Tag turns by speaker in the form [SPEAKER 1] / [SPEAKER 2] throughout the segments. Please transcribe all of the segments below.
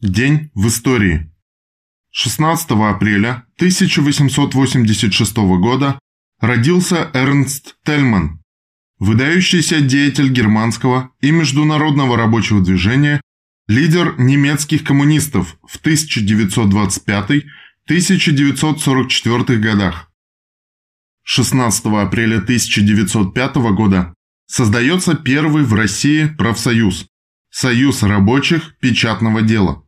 [SPEAKER 1] День в истории. 16 апреля 1886 года родился Эрнст Тельман, выдающийся деятель германского и международного рабочего движения, лидер немецких коммунистов в 1925-1944 годах. 16 апреля 1905 года создается первый в России профсоюз – Союз рабочих печатного дела.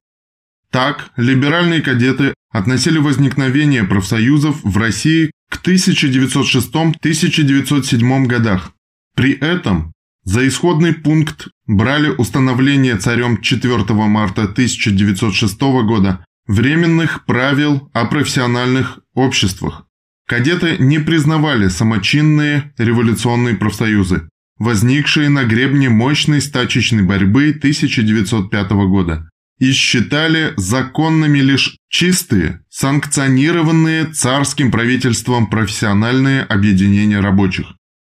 [SPEAKER 1] Так, либеральные кадеты относили возникновение профсоюзов в России к 1906-1907 годах. При этом за исходный пункт брали установление царем 4 марта 1906 года временных правил о профессиональных обществах. Кадеты не признавали самочинные революционные профсоюзы, возникшие на гребне мощной стачечной борьбы 1905 года и считали законными лишь чистые, санкционированные царским правительством профессиональные объединения рабочих.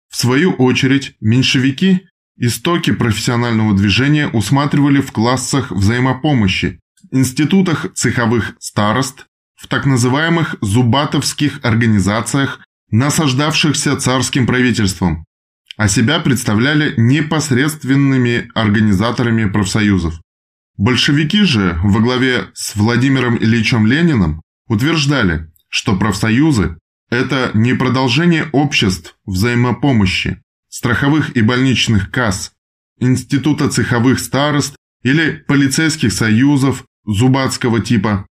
[SPEAKER 1] В свою очередь, меньшевики истоки профессионального движения усматривали в классах взаимопомощи, институтах цеховых старост, в так называемых зубатовских организациях, насаждавшихся царским правительством, а себя представляли непосредственными организаторами профсоюзов. Большевики же во главе с Владимиром Ильичем Лениным утверждали, что профсоюзы – это не продолжение обществ взаимопомощи, страховых и больничных касс, института цеховых старост или полицейских союзов зубатского типа.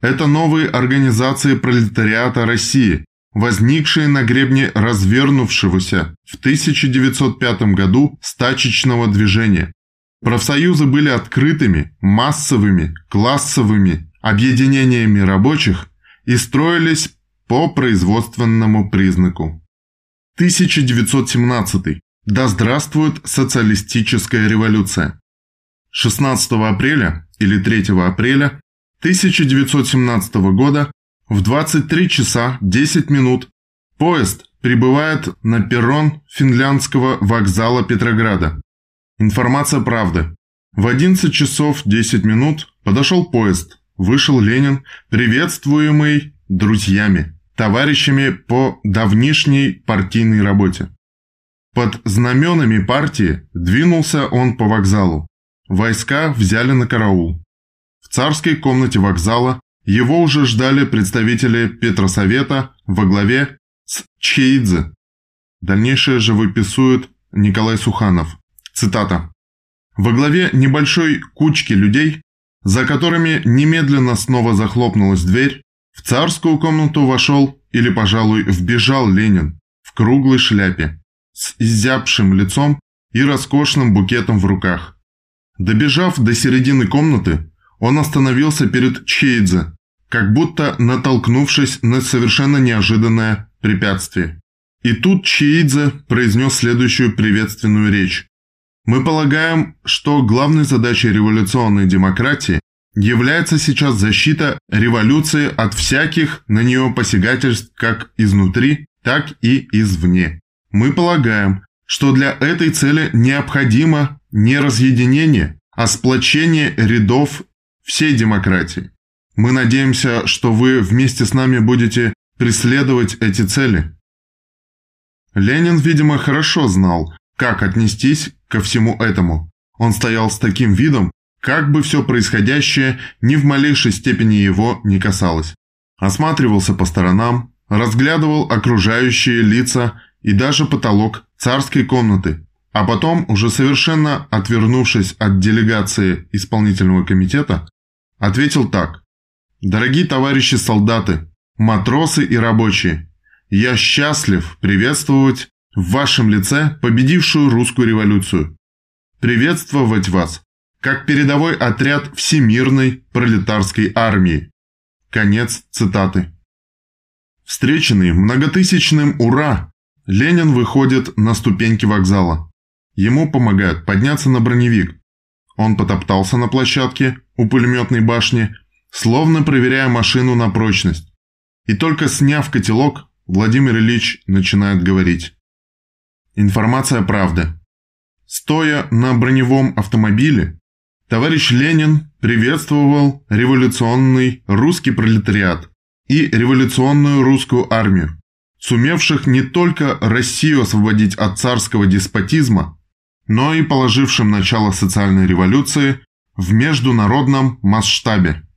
[SPEAKER 1] Это новые организации пролетариата России, возникшие на гребне развернувшегося в 1905 году стачечного движения, Профсоюзы были открытыми, массовыми, классовыми объединениями рабочих и строились по производственному признаку. 1917. Да здравствует социалистическая революция. 16 апреля или 3 апреля 1917 года в 23 часа 10 минут поезд прибывает на перрон финляндского вокзала Петрограда. Информация правды. В 11 часов 10 минут подошел поезд. Вышел Ленин, приветствуемый друзьями, товарищами по давнишней партийной работе. Под знаменами партии двинулся он по вокзалу. Войска взяли на караул. В царской комнате вокзала его уже ждали представители Петросовета во главе с Чеидзе. Дальнейшее же выписует Николай Суханов. Цитата. «Во главе небольшой кучки людей, за которыми немедленно снова захлопнулась дверь, в царскую комнату вошел или, пожалуй, вбежал Ленин в круглой шляпе, с изябшим лицом и роскошным букетом в руках. Добежав до середины комнаты, он остановился перед Чейдзе, как будто натолкнувшись на совершенно неожиданное препятствие. И тут Чейдзе произнес следующую приветственную речь. Мы полагаем, что главной задачей революционной демократии является сейчас защита революции от всяких на нее посягательств как изнутри, так и извне. Мы полагаем, что для этой цели необходимо не разъединение, а сплочение рядов всей демократии. Мы надеемся, что вы вместе с нами будете преследовать эти цели. Ленин, видимо, хорошо знал, как отнестись ко всему этому. Он стоял с таким видом, как бы все происходящее ни в малейшей степени его не касалось. Осматривался по сторонам, разглядывал окружающие лица и даже потолок царской комнаты, а потом, уже совершенно отвернувшись от делегации исполнительного комитета, ответил так. «Дорогие товарищи солдаты, матросы и рабочие, я счастлив приветствовать в вашем лице победившую русскую революцию. Приветствовать вас, как передовой отряд всемирной пролетарской армии. Конец цитаты. Встреченный многотысячным «Ура!», Ленин выходит на ступеньки вокзала. Ему помогают подняться на броневик. Он потоптался на площадке у пулеметной башни, словно проверяя машину на прочность. И только сняв котелок, Владимир Ильич начинает говорить. Информация правды. Стоя на броневом автомобиле, Товарищ Ленин приветствовал революционный русский пролетариат и революционную русскую армию, сумевших не только Россию освободить от царского деспотизма, но и положившим начало социальной революции в международном масштабе.